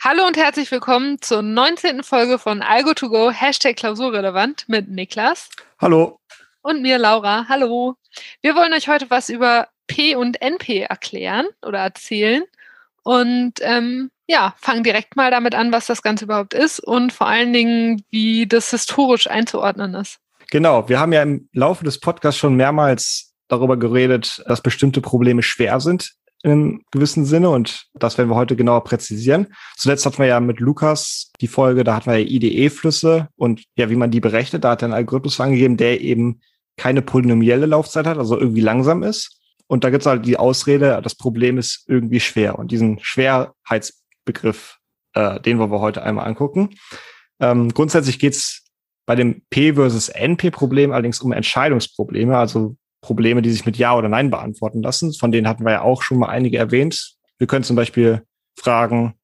Hallo und herzlich willkommen zur 19. Folge von Algo2Go Hashtag Klausurrelevant mit Niklas. Hallo. Und mir, Laura. Hallo. Wir wollen euch heute was über P und NP erklären oder erzählen. Und ähm, ja, fangen direkt mal damit an, was das Ganze überhaupt ist und vor allen Dingen, wie das historisch einzuordnen ist. Genau, wir haben ja im Laufe des Podcasts schon mehrmals darüber geredet, dass bestimmte Probleme schwer sind im gewissen Sinne und das werden wir heute genauer präzisieren. Zuletzt hatten wir ja mit Lukas die Folge, da hatten wir ja IDE-Flüsse und ja, wie man die berechnet, da hat er einen Algorithmus angegeben, der eben keine polynomielle Laufzeit hat, also irgendwie langsam ist. Und da gibt es halt die Ausrede, das Problem ist irgendwie schwer. Und diesen Schwerheitsbegriff, äh, den wollen wir heute einmal angucken. Ähm, grundsätzlich geht es bei dem P versus NP-Problem allerdings um Entscheidungsprobleme, also Probleme, die sich mit Ja oder Nein beantworten lassen. Von denen hatten wir ja auch schon mal einige erwähnt. Wir können zum Beispiel fragen,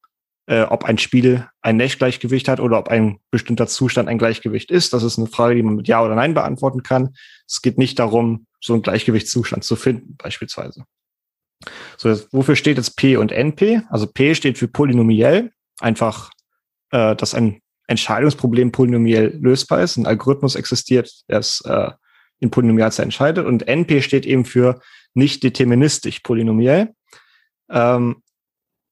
äh, ob ein Spiel ein Nash-Gleichgewicht hat oder ob ein bestimmter Zustand ein Gleichgewicht ist. Das ist eine Frage, die man mit Ja oder Nein beantworten kann. Es geht nicht darum, so einen Gleichgewichtszustand zu finden, beispielsweise. So, jetzt, wofür steht jetzt P und NP? Also P steht für polynomiell, einfach, äh, dass ein Entscheidungsproblem polynomiell lösbar ist. Ein Algorithmus existiert, der es äh, in Polynomialzahl entscheidet. Und NP steht eben für nicht deterministisch polynomiell. Ähm,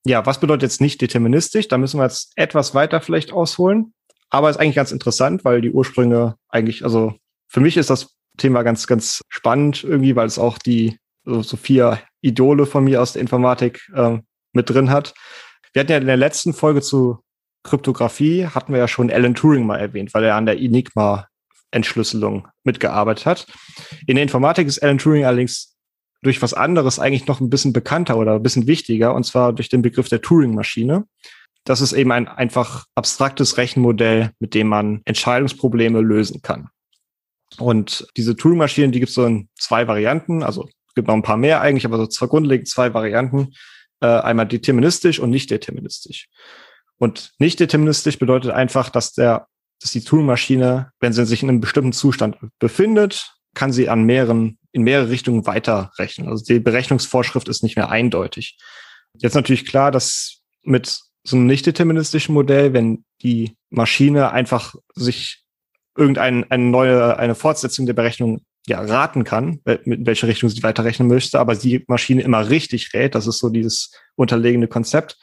ja, was bedeutet jetzt nicht deterministisch? Da müssen wir jetzt etwas weiter vielleicht ausholen. Aber ist eigentlich ganz interessant, weil die Ursprünge eigentlich, also für mich ist das Thema ganz, ganz spannend irgendwie, weil es auch die so, so vier Idole von mir aus der Informatik äh, mit drin hat. Wir hatten ja in der letzten Folge zu Kryptographie hatten wir ja schon Alan Turing mal erwähnt, weil er an der Enigma Entschlüsselung mitgearbeitet hat. In der Informatik ist Alan Turing allerdings durch was anderes eigentlich noch ein bisschen bekannter oder ein bisschen wichtiger, und zwar durch den Begriff der Turing-Maschine. Das ist eben ein einfach abstraktes Rechenmodell, mit dem man Entscheidungsprobleme lösen kann. Und diese Turing-Maschinen, die gibt es so in zwei Varianten, also gibt noch ein paar mehr eigentlich, aber so zwei grundlegend zwei Varianten. Äh, einmal deterministisch und nicht deterministisch. Und nicht deterministisch bedeutet einfach, dass der dass die Turing-Maschine, wenn sie sich in einem bestimmten Zustand befindet, kann sie an mehreren, in mehrere Richtungen weiterrechnen. Also die Berechnungsvorschrift ist nicht mehr eindeutig. Jetzt natürlich klar, dass mit so einem nicht deterministischen Modell, wenn die Maschine einfach sich irgendeine eine neue, eine Fortsetzung der Berechnung ja, raten kann, mit welcher Richtung sie weiterrechnen möchte, aber die Maschine immer richtig rät, das ist so dieses unterlegene Konzept,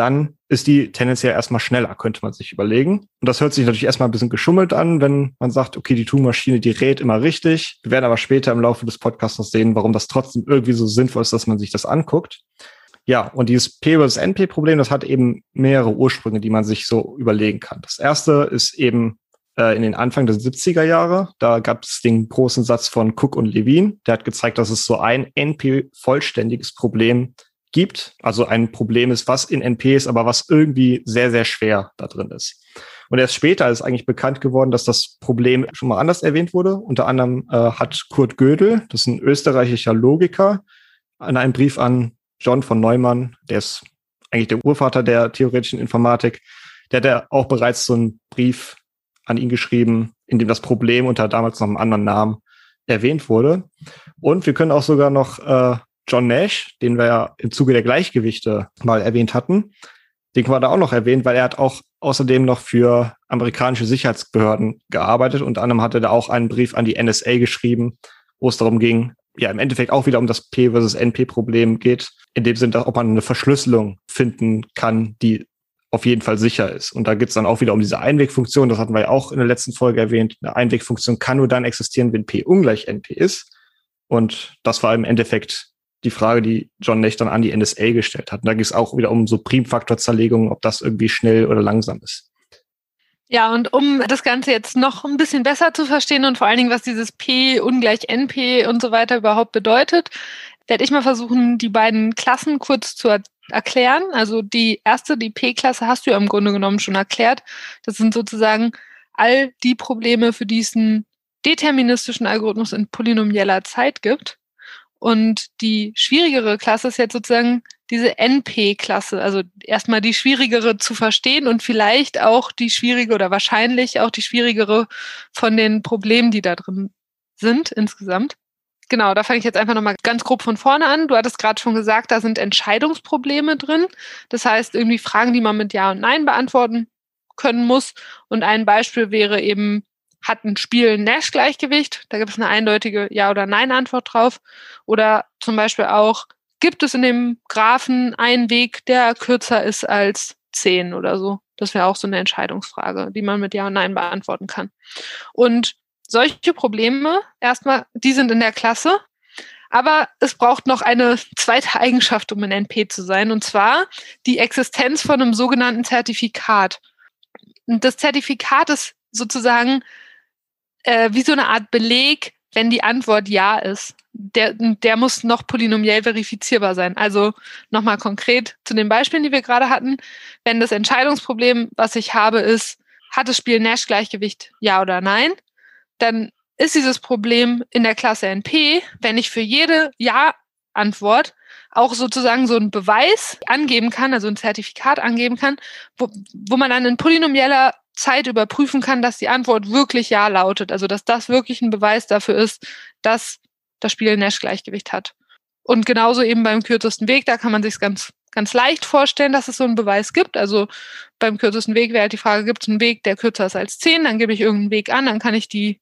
dann ist die tendenziell erstmal schneller, könnte man sich überlegen. Und das hört sich natürlich erstmal ein bisschen geschummelt an, wenn man sagt, okay, die Turing-Maschine, die rät immer richtig. Wir werden aber später im Laufe des Podcasts noch sehen, warum das trotzdem irgendwie so sinnvoll ist, dass man sich das anguckt. Ja, und dieses P versus NP-Problem, das hat eben mehrere Ursprünge, die man sich so überlegen kann. Das erste ist eben äh, in den Anfang der 70er Jahre. Da gab es den großen Satz von Cook und Levine. Der hat gezeigt, dass es so ein NP-vollständiges Problem gibt, also ein Problem ist, was in NP ist, aber was irgendwie sehr, sehr schwer da drin ist. Und erst später ist eigentlich bekannt geworden, dass das Problem schon mal anders erwähnt wurde. Unter anderem äh, hat Kurt Gödel, das ist ein österreichischer Logiker, in einem Brief an John von Neumann, der ist eigentlich der Urvater der theoretischen Informatik, der hat ja auch bereits so einen Brief an ihn geschrieben, in dem das Problem unter damals noch einem anderen Namen erwähnt wurde. Und wir können auch sogar noch äh, John Nash, den wir ja im Zuge der Gleichgewichte mal erwähnt hatten, den können wir da auch noch erwähnen, weil er hat auch außerdem noch für amerikanische Sicherheitsbehörden gearbeitet. Unter anderem hatte er auch einen Brief an die NSA geschrieben, wo es darum ging, ja, im Endeffekt auch wieder um das P versus NP-Problem geht, in dem Sinne, ob man eine Verschlüsselung finden kann, die auf jeden Fall sicher ist. Und da geht es dann auch wieder um diese Einwegfunktion, das hatten wir ja auch in der letzten Folge erwähnt. Eine Einwegfunktion kann nur dann existieren, wenn P ungleich NP ist. Und das war im Endeffekt die Frage, die John Nash dann an die NSA gestellt hat. Und da ging es auch wieder um so Primfaktorzerlegungen, ob das irgendwie schnell oder langsam ist. Ja, und um das Ganze jetzt noch ein bisschen besser zu verstehen und vor allen Dingen, was dieses P ungleich NP und so weiter überhaupt bedeutet, werde ich mal versuchen, die beiden Klassen kurz zu er erklären. Also die erste, die P-Klasse, hast du ja im Grunde genommen schon erklärt. Das sind sozusagen all die Probleme, für die es einen deterministischen Algorithmus in polynomieller Zeit gibt. Und die schwierigere Klasse ist jetzt sozusagen diese NP-Klasse, also erstmal die schwierigere zu verstehen und vielleicht auch die schwierige oder wahrscheinlich auch die schwierigere von den Problemen, die da drin sind insgesamt. Genau, da fange ich jetzt einfach nochmal ganz grob von vorne an. Du hattest gerade schon gesagt, da sind Entscheidungsprobleme drin. Das heißt, irgendwie Fragen, die man mit Ja und Nein beantworten können muss. Und ein Beispiel wäre eben, hat ein Spiel ein Nash-Gleichgewicht? Da gibt es eine eindeutige Ja- oder Nein-Antwort drauf. Oder zum Beispiel auch, gibt es in dem Graphen einen Weg, der kürzer ist als 10 oder so? Das wäre auch so eine Entscheidungsfrage, die man mit Ja und Nein beantworten kann. Und solche Probleme, erstmal, die sind in der Klasse. Aber es braucht noch eine zweite Eigenschaft, um ein NP zu sein, und zwar die Existenz von einem sogenannten Zertifikat. Und das Zertifikat ist sozusagen äh, wie so eine Art Beleg, wenn die Antwort Ja ist. Der, der muss noch polynomiell verifizierbar sein. Also nochmal konkret zu den Beispielen, die wir gerade hatten. Wenn das Entscheidungsproblem, was ich habe, ist, hat das Spiel Nash-Gleichgewicht Ja oder Nein, dann ist dieses Problem in der Klasse NP, wenn ich für jede Ja-Antwort auch sozusagen so einen Beweis angeben kann, also ein Zertifikat angeben kann, wo, wo man dann in polynomieller Zeit überprüfen kann, dass die Antwort wirklich Ja lautet. Also dass das wirklich ein Beweis dafür ist, dass das Spiel Nash-Gleichgewicht hat. Und genauso eben beim kürzesten Weg, da kann man sich ganz, ganz leicht vorstellen, dass es so einen Beweis gibt. Also beim kürzesten Weg wäre halt die Frage, gibt es einen Weg, der kürzer ist als 10? Dann gebe ich irgendeinen Weg an, dann kann ich die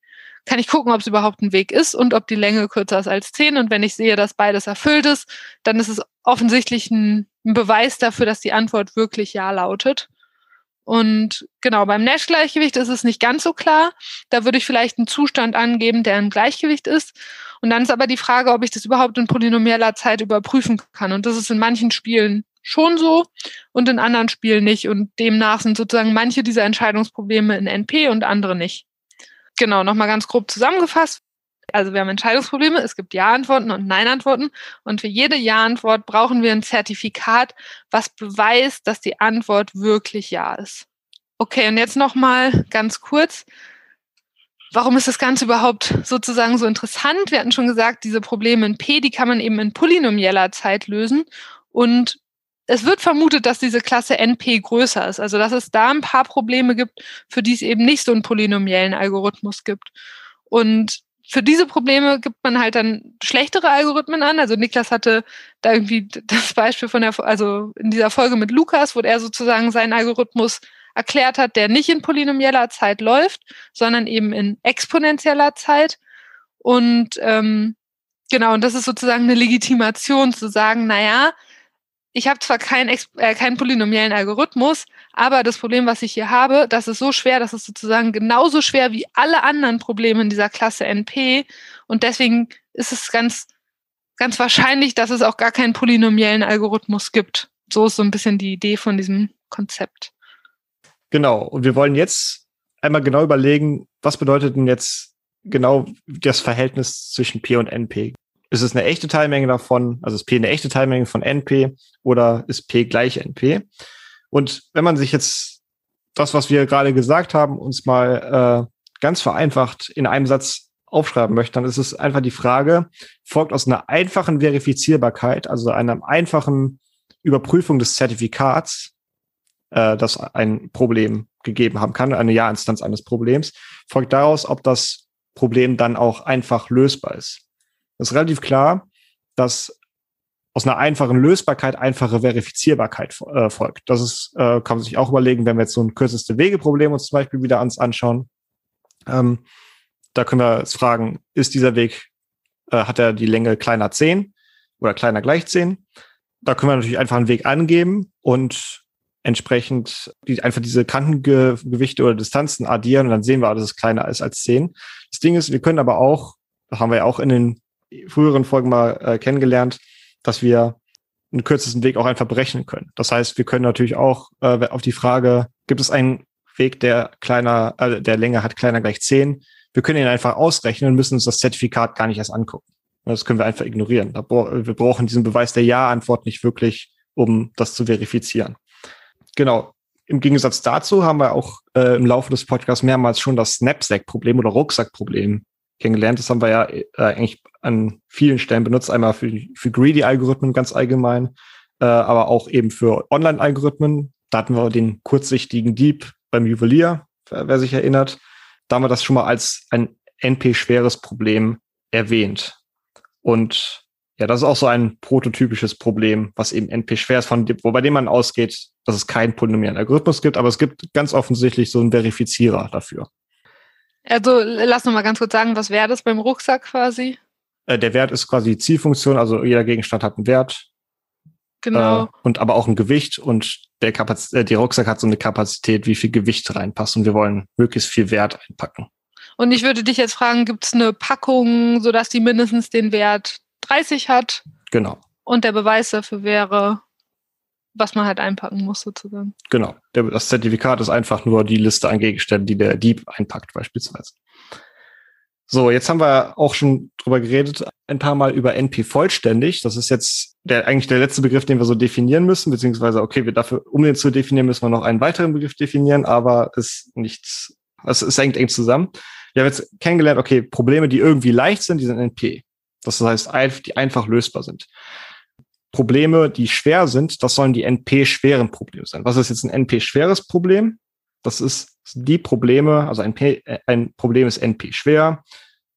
kann ich gucken, ob es überhaupt ein Weg ist und ob die Länge kürzer ist als 10. Und wenn ich sehe, dass beides erfüllt ist, dann ist es offensichtlich ein, ein Beweis dafür, dass die Antwort wirklich Ja lautet. Und genau, beim Nash-Gleichgewicht ist es nicht ganz so klar. Da würde ich vielleicht einen Zustand angeben, der ein Gleichgewicht ist. Und dann ist aber die Frage, ob ich das überhaupt in polynomieller Zeit überprüfen kann. Und das ist in manchen Spielen schon so und in anderen Spielen nicht. Und demnach sind sozusagen manche dieser Entscheidungsprobleme in NP und andere nicht. Genau, nochmal ganz grob zusammengefasst. Also wir haben Entscheidungsprobleme, es gibt Ja-Antworten und Nein-Antworten und für jede Ja-Antwort brauchen wir ein Zertifikat, was beweist, dass die Antwort wirklich Ja ist. Okay, und jetzt nochmal ganz kurz. Warum ist das Ganze überhaupt sozusagen so interessant? Wir hatten schon gesagt, diese Probleme in P, die kann man eben in polynomieller Zeit lösen und es wird vermutet, dass diese Klasse NP größer ist, also dass es da ein paar Probleme gibt, für die es eben nicht so einen polynomiellen Algorithmus gibt. Und für diese Probleme gibt man halt dann schlechtere Algorithmen an. Also Niklas hatte da irgendwie das Beispiel von der, also in dieser Folge mit Lukas, wo er sozusagen seinen Algorithmus erklärt hat, der nicht in polynomieller Zeit läuft, sondern eben in exponentieller Zeit. Und ähm, genau, und das ist sozusagen eine Legitimation zu sagen, naja, ich habe zwar keinen äh, keinen polynomiellen Algorithmus, aber das Problem, was ich hier habe, das ist so schwer, das ist sozusagen genauso schwer wie alle anderen Probleme in dieser Klasse NP. Und deswegen ist es ganz, ganz wahrscheinlich, dass es auch gar keinen polynomiellen Algorithmus gibt. So ist so ein bisschen die Idee von diesem Konzept. Genau. Und wir wollen jetzt einmal genau überlegen, was bedeutet denn jetzt genau das Verhältnis zwischen P und NP? Ist es eine echte Teilmenge davon, also ist P eine echte Teilmenge von NP oder ist P gleich NP? Und wenn man sich jetzt das, was wir gerade gesagt haben, uns mal äh, ganz vereinfacht in einem Satz aufschreiben möchte, dann ist es einfach die Frage, folgt aus einer einfachen Verifizierbarkeit, also einer einfachen Überprüfung des Zertifikats, äh, das ein Problem gegeben haben kann, eine Ja-Instanz eines Problems, folgt daraus, ob das Problem dann auch einfach lösbar ist. Ist relativ klar, dass aus einer einfachen Lösbarkeit einfache Verifizierbarkeit äh, folgt. Das ist, äh, kann man sich auch überlegen, wenn wir jetzt so ein kürzeste Wegeproblem uns zum Beispiel wieder ans anschauen. Ähm, da können wir uns fragen, ist dieser Weg, äh, hat er die Länge kleiner 10 oder kleiner gleich 10? Da können wir natürlich einfach einen Weg angeben und entsprechend die, einfach diese Kantengewichte oder Distanzen addieren und dann sehen wir, dass es kleiner ist als 10. Das Ding ist, wir können aber auch, das haben wir ja auch in den früheren Folgen mal äh, kennengelernt, dass wir einen kürzesten Weg auch einfach berechnen können. Das heißt, wir können natürlich auch äh, auf die Frage, gibt es einen Weg, der kleiner, äh, der Länge hat kleiner gleich 10, wir können ihn einfach ausrechnen und müssen uns das Zertifikat gar nicht erst angucken. Das können wir einfach ignorieren. Wir brauchen diesen Beweis der Ja-Antwort nicht wirklich, um das zu verifizieren. Genau. Im Gegensatz dazu haben wir auch äh, im Laufe des Podcasts mehrmals schon das Snapsack-Problem oder Rucksack-Problem kennengelernt. Das haben wir ja äh, eigentlich an vielen Stellen benutzt. Einmal für, für Greedy-Algorithmen ganz allgemein, äh, aber auch eben für Online-Algorithmen. Da hatten wir den kurzsichtigen Dieb beim Juwelier, wer sich erinnert. Da haben wir das schon mal als ein NP-schweres Problem erwähnt. Und ja, das ist auch so ein prototypisches Problem, was eben NP schwer ist, von dem, wobei dem man ausgeht, dass es keinen polynomialen Algorithmus gibt, aber es gibt ganz offensichtlich so einen Verifizierer dafür. Also lass noch mal ganz kurz sagen, was wäre das beim Rucksack quasi? Äh, der Wert ist quasi die Zielfunktion, also jeder Gegenstand hat einen Wert. Genau. Äh, und aber auch ein Gewicht und der Kapaz äh, der Rucksack hat so eine Kapazität, wie viel Gewicht reinpasst und wir wollen möglichst viel Wert einpacken. Und ich würde dich jetzt fragen, gibt es eine Packung, sodass die mindestens den Wert 30 hat? Genau. Und der Beweis dafür wäre, was man halt einpacken muss, sozusagen. Genau. Das Zertifikat ist einfach nur die Liste an Gegenständen, die der Dieb einpackt, beispielsweise. So, jetzt haben wir auch schon drüber geredet, ein paar Mal über NP vollständig. Das ist jetzt der, eigentlich der letzte Begriff, den wir so definieren müssen, beziehungsweise, okay, wir dafür, um den zu definieren, müssen wir noch einen weiteren Begriff definieren, aber ist nichts, es, es hängt eng zusammen. Wir haben jetzt kennengelernt, okay, Probleme, die irgendwie leicht sind, die sind NP. Das heißt, die einfach lösbar sind. Probleme, die schwer sind, das sollen die NP-schweren Probleme sein. Was ist jetzt ein NP-schweres Problem? Das ist die Probleme, also ein, P, äh, ein Problem ist NP schwer,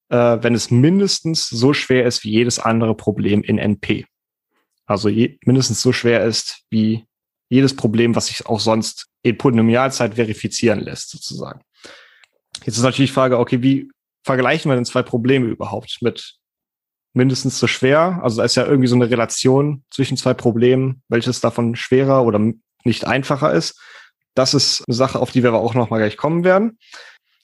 äh, wenn es mindestens so schwer ist wie jedes andere Problem in NP. Also je, mindestens so schwer ist wie jedes Problem, was sich auch sonst in Polynomialzeit verifizieren lässt, sozusagen. Jetzt ist natürlich die Frage, okay, wie vergleichen wir denn zwei Probleme überhaupt mit mindestens so schwer? Also da ist ja irgendwie so eine Relation zwischen zwei Problemen, welches davon schwerer oder nicht einfacher ist. Das ist eine Sache, auf die wir aber auch noch mal gleich kommen werden.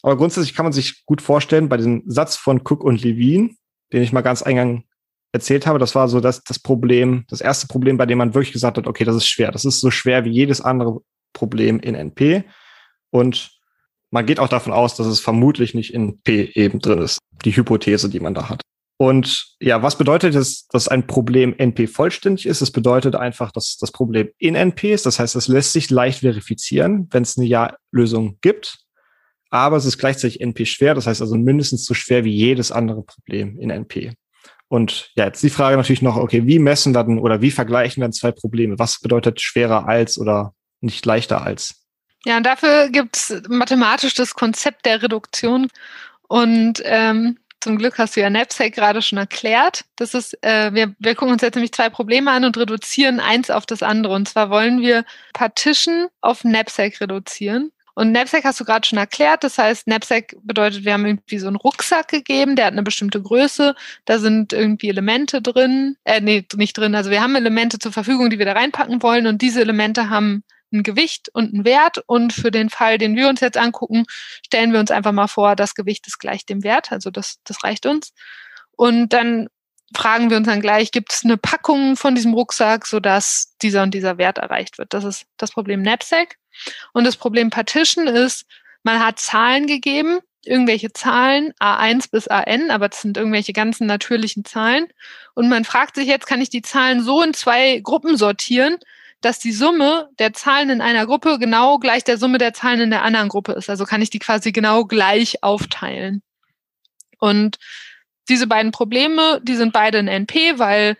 Aber grundsätzlich kann man sich gut vorstellen, bei diesem Satz von Cook und Levine, den ich mal ganz eingang erzählt habe, das war so das, das Problem, das erste Problem, bei dem man wirklich gesagt hat, okay, das ist schwer. Das ist so schwer wie jedes andere Problem in NP. Und man geht auch davon aus, dass es vermutlich nicht in P eben drin ist. Die Hypothese, die man da hat. Und ja, was bedeutet es, dass ein Problem NP vollständig ist? Es bedeutet einfach, dass das Problem in NP ist. Das heißt, es lässt sich leicht verifizieren, wenn es eine Ja-Lösung gibt. Aber es ist gleichzeitig NP schwer. Das heißt also mindestens so schwer wie jedes andere Problem in NP. Und ja, jetzt die Frage natürlich noch, okay, wie messen wir denn oder wie vergleichen wir denn zwei Probleme? Was bedeutet schwerer als oder nicht leichter als? Ja, und dafür gibt es mathematisch das Konzept der Reduktion. Und ähm, zum Glück hast du ja Knapsack gerade schon erklärt. Das ist, äh, wir, wir gucken uns jetzt nämlich zwei Probleme an und reduzieren eins auf das andere. Und zwar wollen wir Partition auf Knapsack reduzieren. Und Knapsack hast du gerade schon erklärt. Das heißt, Knapsack bedeutet, wir haben irgendwie so einen Rucksack gegeben, der hat eine bestimmte Größe. Da sind irgendwie Elemente drin. Äh, nee, nicht drin. Also wir haben Elemente zur Verfügung, die wir da reinpacken wollen. Und diese Elemente haben ein Gewicht und ein Wert. Und für den Fall, den wir uns jetzt angucken, stellen wir uns einfach mal vor, das Gewicht ist gleich dem Wert. Also das, das reicht uns. Und dann fragen wir uns dann gleich, gibt es eine Packung von diesem Rucksack, sodass dieser und dieser Wert erreicht wird. Das ist das Problem Knapsack. Und das Problem Partition ist, man hat Zahlen gegeben, irgendwelche Zahlen, A1 bis AN, aber das sind irgendwelche ganzen natürlichen Zahlen. Und man fragt sich jetzt, kann ich die Zahlen so in zwei Gruppen sortieren, dass die Summe der Zahlen in einer Gruppe genau gleich der Summe der Zahlen in der anderen Gruppe ist. Also kann ich die quasi genau gleich aufteilen. Und diese beiden Probleme, die sind beide in NP, weil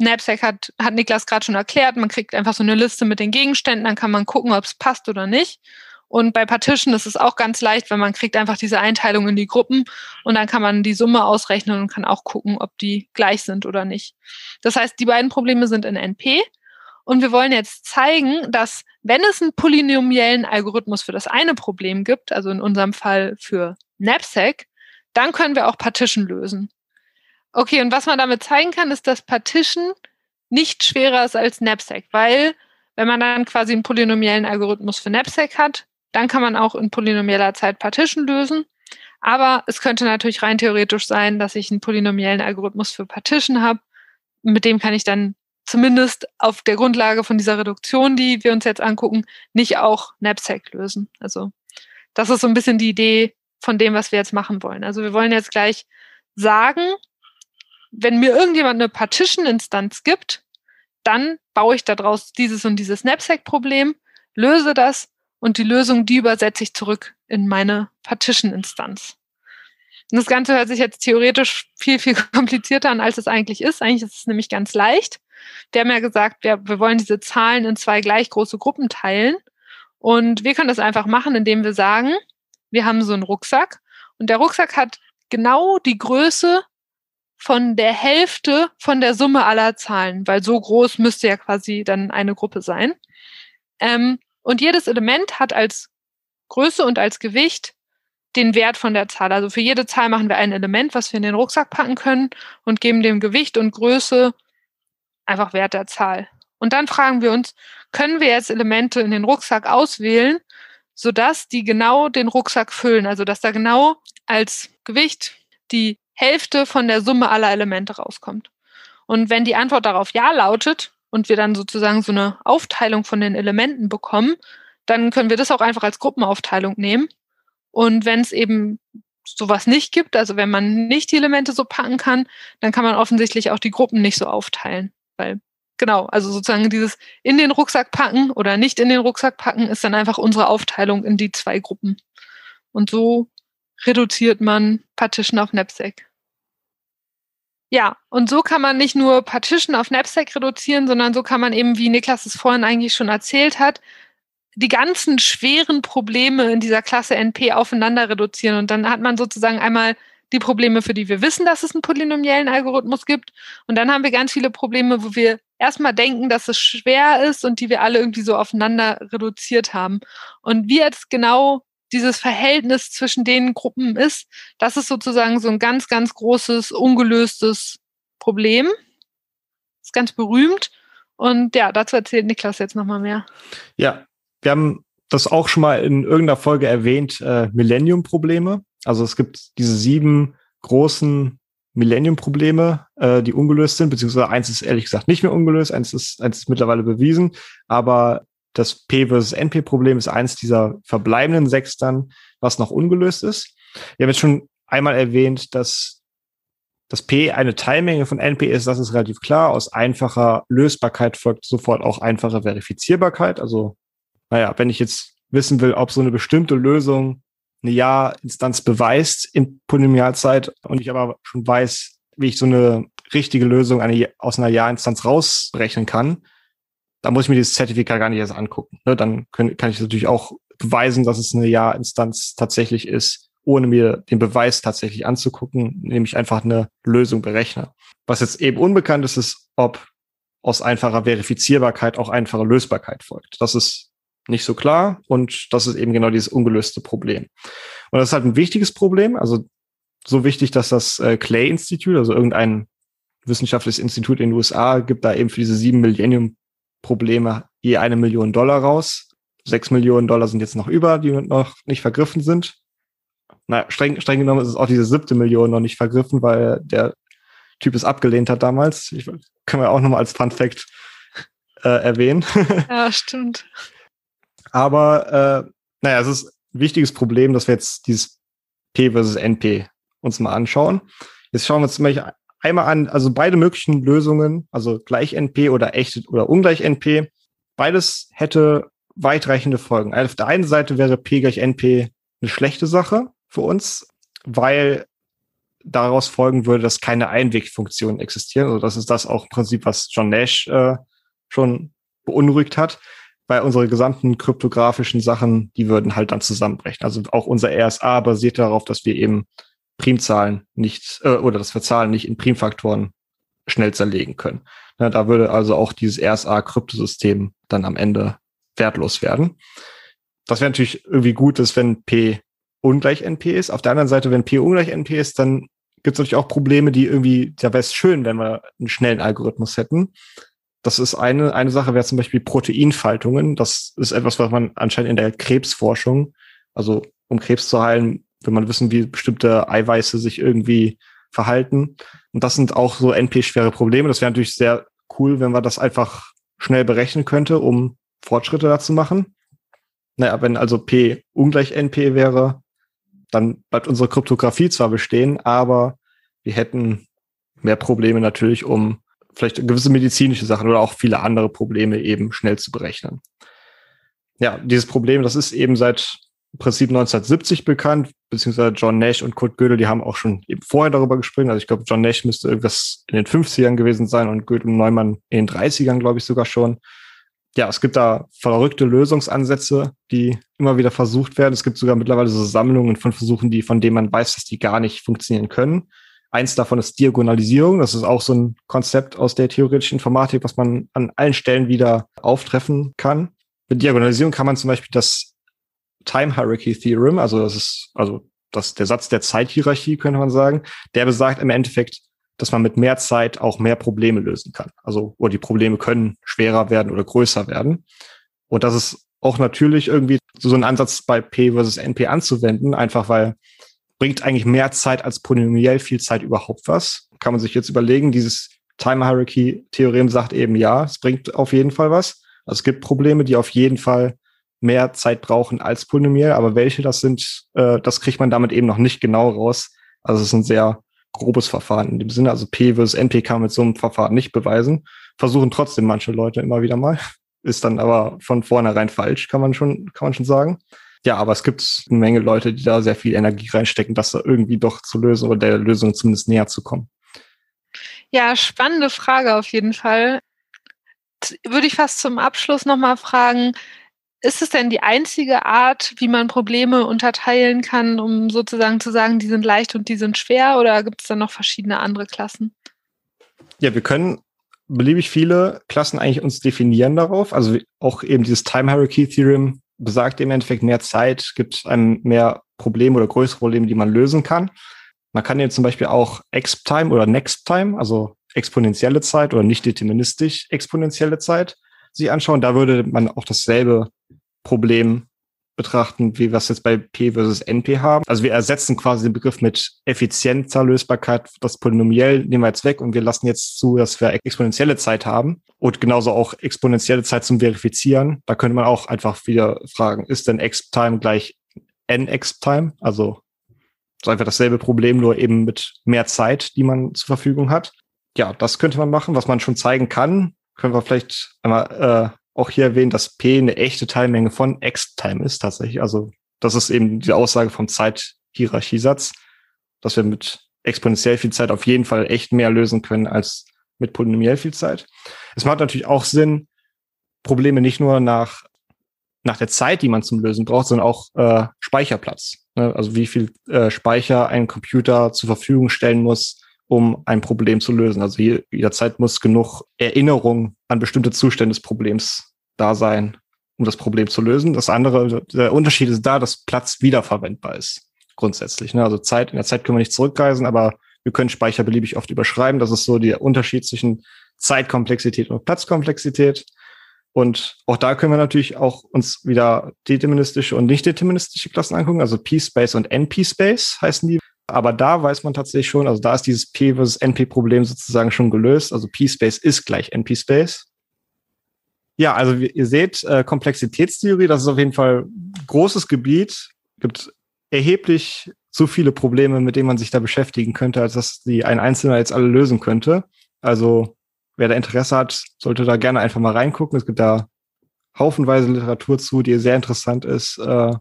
Knapsack hat, hat Niklas gerade schon erklärt, man kriegt einfach so eine Liste mit den Gegenständen, dann kann man gucken, ob es passt oder nicht. Und bei Partition ist es auch ganz leicht, weil man kriegt einfach diese Einteilung in die Gruppen und dann kann man die Summe ausrechnen und kann auch gucken, ob die gleich sind oder nicht. Das heißt, die beiden Probleme sind in NP und wir wollen jetzt zeigen, dass wenn es einen polynomiellen Algorithmus für das eine Problem gibt, also in unserem Fall für Knapsack, dann können wir auch Partition lösen. Okay, und was man damit zeigen kann, ist, dass Partition nicht schwerer ist als Knapsack, weil wenn man dann quasi einen polynomiellen Algorithmus für Knapsack hat, dann kann man auch in polynomieller Zeit Partition lösen. Aber es könnte natürlich rein theoretisch sein, dass ich einen polynomiellen Algorithmus für Partition habe. Mit dem kann ich dann zumindest auf der Grundlage von dieser Reduktion, die wir uns jetzt angucken, nicht auch Knapsack lösen. Also das ist so ein bisschen die Idee von dem, was wir jetzt machen wollen. Also wir wollen jetzt gleich sagen, wenn mir irgendjemand eine Partition-Instanz gibt, dann baue ich daraus dieses und dieses Knapsack-Problem, löse das und die Lösung, die übersetze ich zurück in meine Partition-Instanz. Und das Ganze hört sich jetzt theoretisch viel, viel komplizierter an, als es eigentlich ist. Eigentlich ist es nämlich ganz leicht. Wir haben ja gesagt, wir, wir wollen diese Zahlen in zwei gleich große Gruppen teilen. Und wir können das einfach machen, indem wir sagen, wir haben so einen Rucksack und der Rucksack hat genau die Größe von der Hälfte von der Summe aller Zahlen, weil so groß müsste ja quasi dann eine Gruppe sein. Ähm, und jedes Element hat als Größe und als Gewicht den Wert von der Zahl. Also für jede Zahl machen wir ein Element, was wir in den Rucksack packen können und geben dem Gewicht und Größe einfach Wert der Zahl. Und dann fragen wir uns, können wir jetzt Elemente in den Rucksack auswählen, sodass die genau den Rucksack füllen, also dass da genau als Gewicht die Hälfte von der Summe aller Elemente rauskommt. Und wenn die Antwort darauf Ja lautet und wir dann sozusagen so eine Aufteilung von den Elementen bekommen, dann können wir das auch einfach als Gruppenaufteilung nehmen. Und wenn es eben sowas nicht gibt, also wenn man nicht die Elemente so packen kann, dann kann man offensichtlich auch die Gruppen nicht so aufteilen. Weil, genau, also sozusagen dieses in den Rucksack packen oder nicht in den Rucksack packen ist dann einfach unsere Aufteilung in die zwei Gruppen. Und so reduziert man Partition auf Knapsack. Ja, und so kann man nicht nur Partition auf Knapsack reduzieren, sondern so kann man eben, wie Niklas es vorhin eigentlich schon erzählt hat, die ganzen schweren Probleme in dieser Klasse NP aufeinander reduzieren. Und dann hat man sozusagen einmal die Probleme, für die wir wissen, dass es einen polynomiellen Algorithmus gibt. Und dann haben wir ganz viele Probleme, wo wir erstmal denken, dass es schwer ist und die wir alle irgendwie so aufeinander reduziert haben. Und wie jetzt genau dieses Verhältnis zwischen den Gruppen ist, das ist sozusagen so ein ganz, ganz großes, ungelöstes Problem. Ist ganz berühmt. Und ja, dazu erzählt Niklas jetzt nochmal mehr. Ja, wir haben das auch schon mal in irgendeiner Folge erwähnt, äh, Millennium-Probleme. Also es gibt diese sieben großen Millennium-Probleme, äh, die ungelöst sind, beziehungsweise eins ist ehrlich gesagt nicht mehr ungelöst, eins ist, eins ist mittlerweile bewiesen, aber das P versus NP-Problem ist eins dieser verbleibenden sechs dann, was noch ungelöst ist. Wir haben jetzt schon einmal erwähnt, dass das P eine Teilmenge von NP ist, das ist relativ klar. Aus einfacher Lösbarkeit folgt sofort auch einfache Verifizierbarkeit. Also, naja, wenn ich jetzt wissen will, ob so eine bestimmte Lösung eine Ja-Instanz beweist in Polynomialzeit und ich aber schon weiß, wie ich so eine richtige Lösung eine, aus einer Ja-Instanz rausrechnen kann, da muss ich mir dieses Zertifikat gar nicht erst angucken. Ne? Dann können, kann ich natürlich auch beweisen, dass es eine Ja-Instanz tatsächlich ist, ohne mir den Beweis tatsächlich anzugucken, nämlich einfach eine Lösung berechne. Was jetzt eben unbekannt ist, ist, ob aus einfacher Verifizierbarkeit auch einfache Lösbarkeit folgt. Das ist nicht so klar und das ist eben genau dieses ungelöste Problem. Und das ist halt ein wichtiges Problem, also so wichtig, dass das äh, Clay Institute, also irgendein wissenschaftliches Institut in den USA, gibt da eben für diese sieben Millennium Probleme je eine Million Dollar raus. Sechs Millionen Dollar sind jetzt noch über, die noch nicht vergriffen sind. Na, streng, streng genommen ist es auch diese siebte Million noch nicht vergriffen, weil der Typ es abgelehnt hat damals. Ich, können wir auch nochmal als Fun Fact äh, erwähnen. Ja, stimmt. Aber äh, naja, es ist ein wichtiges Problem, dass wir jetzt dieses P versus NP uns mal anschauen. Jetzt schauen wir uns zum Beispiel einmal an, also beide möglichen Lösungen, also gleich NP oder echt oder ungleich NP, beides hätte weitreichende Folgen. Auf der einen Seite wäre P gleich NP eine schlechte Sache für uns, weil daraus folgen würde, dass keine Einwegfunktionen existieren. Also das ist das auch im Prinzip, was John Nash äh, schon beunruhigt hat. Bei unseren gesamten kryptografischen Sachen, die würden halt dann zusammenbrechen. Also auch unser RSA basiert darauf, dass wir eben Primzahlen nicht äh, oder das wir Zahlen nicht in Primfaktoren schnell zerlegen können. Ja, da würde also auch dieses RSA-Kryptosystem dann am Ende wertlos werden. Das wäre natürlich irgendwie gut, dass wenn P ungleich NP ist. Auf der anderen Seite, wenn P ungleich NP ist, dann gibt es natürlich auch Probleme, die irgendwie, da wäre es schön, wenn wir einen schnellen Algorithmus hätten. Das ist eine, eine Sache, wäre zum Beispiel Proteinfaltungen. Das ist etwas, was man anscheinend in der Krebsforschung, also um Krebs zu heilen, wenn man wissen, wie bestimmte Eiweiße sich irgendwie verhalten. Und das sind auch so NP-schwere Probleme. Das wäre natürlich sehr cool, wenn man das einfach schnell berechnen könnte, um Fortschritte dazu machen. Naja, wenn also P ungleich NP wäre, dann bleibt unsere Kryptographie zwar bestehen, aber wir hätten mehr Probleme natürlich, um vielleicht gewisse medizinische Sachen oder auch viele andere Probleme eben schnell zu berechnen. Ja, dieses Problem, das ist eben seit im Prinzip 1970 bekannt, beziehungsweise John Nash und Kurt Gödel, die haben auch schon eben vorher darüber gesprochen. Also ich glaube, John Nash müsste irgendwas in den 50ern gewesen sein und Gödel und Neumann in den 30ern, glaube ich, sogar schon. Ja, es gibt da verrückte Lösungsansätze, die immer wieder versucht werden. Es gibt sogar mittlerweile so Sammlungen von Versuchen, die, von denen man weiß, dass die gar nicht funktionieren können. Eins davon ist Diagonalisierung. Das ist auch so ein Konzept aus der theoretischen Informatik, was man an allen Stellen wieder auftreffen kann. Mit Diagonalisierung kann man zum Beispiel das Time Hierarchy Theorem, also das ist, also das, der Satz der Zeithierarchie, könnte man sagen, der besagt im Endeffekt, dass man mit mehr Zeit auch mehr Probleme lösen kann. Also, oder die Probleme können schwerer werden oder größer werden. Und das ist auch natürlich irgendwie so ein Ansatz bei P versus NP anzuwenden, einfach weil bringt eigentlich mehr Zeit als polynomiell viel Zeit überhaupt was? Kann man sich jetzt überlegen, dieses Time Hierarchy Theorem sagt eben ja, es bringt auf jeden Fall was. Also es gibt Probleme, die auf jeden Fall mehr Zeit brauchen als polynomiell, aber welche das sind, äh, das kriegt man damit eben noch nicht genau raus. Also es ist ein sehr grobes Verfahren in dem Sinne. Also P versus NP kann man mit so einem Verfahren nicht beweisen. Versuchen trotzdem manche Leute immer wieder mal. Ist dann aber von vornherein falsch, kann man schon, kann man schon sagen. Ja, aber es gibt eine Menge Leute, die da sehr viel Energie reinstecken, das da irgendwie doch zu lösen oder der Lösung zumindest näher zu kommen. Ja, spannende Frage auf jeden Fall. Würde ich fast zum Abschluss nochmal fragen, ist es denn die einzige Art, wie man Probleme unterteilen kann, um sozusagen zu sagen, die sind leicht und die sind schwer oder gibt es dann noch verschiedene andere Klassen? Ja, wir können beliebig viele Klassen eigentlich uns definieren darauf. Also auch eben dieses Time Hierarchy Theorem besagt im Endeffekt mehr Zeit, gibt einem mehr Probleme oder größere Probleme, die man lösen kann. Man kann jetzt zum Beispiel auch Exp-Time oder Next-Time, also exponentielle Zeit oder nicht deterministisch exponentielle Zeit, sich anschauen. Da würde man auch dasselbe Problem betrachten, wie wir es jetzt bei P versus NP haben. Also wir ersetzen quasi den Begriff mit effizienter Lösbarkeit. Das Polynomiell nehmen wir jetzt weg und wir lassen jetzt zu, dass wir exponentielle Zeit haben und genauso auch exponentielle Zeit zum Verifizieren. Da könnte man auch einfach wieder fragen, ist denn X-Time gleich N-X-Time? Also so einfach dasselbe Problem, nur eben mit mehr Zeit, die man zur Verfügung hat. Ja, das könnte man machen. Was man schon zeigen kann, können wir vielleicht einmal äh, auch hier erwähnen, dass P eine echte Teilmenge von X-Time ist tatsächlich. Also das ist eben die Aussage vom Zeithierarchiesatz, dass wir mit exponentiell viel Zeit auf jeden Fall echt mehr lösen können als mit polynomiell viel Zeit. Es macht natürlich auch Sinn, Probleme nicht nur nach, nach der Zeit, die man zum Lösen braucht, sondern auch äh, Speicherplatz. Ne? Also wie viel äh, Speicher ein Computer zur Verfügung stellen muss, um ein Problem zu lösen. Also jederzeit muss genug Erinnerung an bestimmte Zustände des Problems da sein, um das Problem zu lösen. Das andere, der Unterschied ist da, dass Platz wiederverwendbar ist, grundsätzlich. Ne? Also Zeit, in der Zeit können wir nicht zurückreisen, aber wir können Speicher beliebig oft überschreiben. Das ist so der Unterschied zwischen Zeitkomplexität und Platzkomplexität. Und auch da können wir natürlich auch uns wieder deterministische und nicht deterministische Klassen angucken, also P-Space und NP-Space heißen die. Aber da weiß man tatsächlich schon, also da ist dieses P versus NP-Problem sozusagen schon gelöst. Also P-Space ist gleich NP-Space. Ja, also ihr seht, äh, Komplexitätstheorie, das ist auf jeden Fall großes Gebiet, gibt erheblich zu viele Probleme, mit denen man sich da beschäftigen könnte, als dass die ein Einzelner jetzt alle lösen könnte. Also wer da Interesse hat, sollte da gerne einfach mal reingucken. Es gibt da haufenweise Literatur zu, die sehr interessant ist. Äh,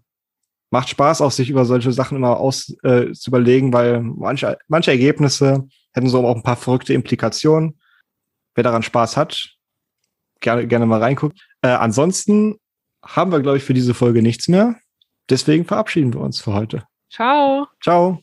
macht Spaß, auch sich über solche Sachen immer aus äh, zu überlegen, weil manche, manche Ergebnisse hätten so auch ein paar verrückte Implikationen. Wer daran Spaß hat, gerne, gerne mal reingucken. Äh, ansonsten haben wir, glaube ich, für diese Folge nichts mehr. Deswegen verabschieden wir uns für heute. Ciao. Ciao.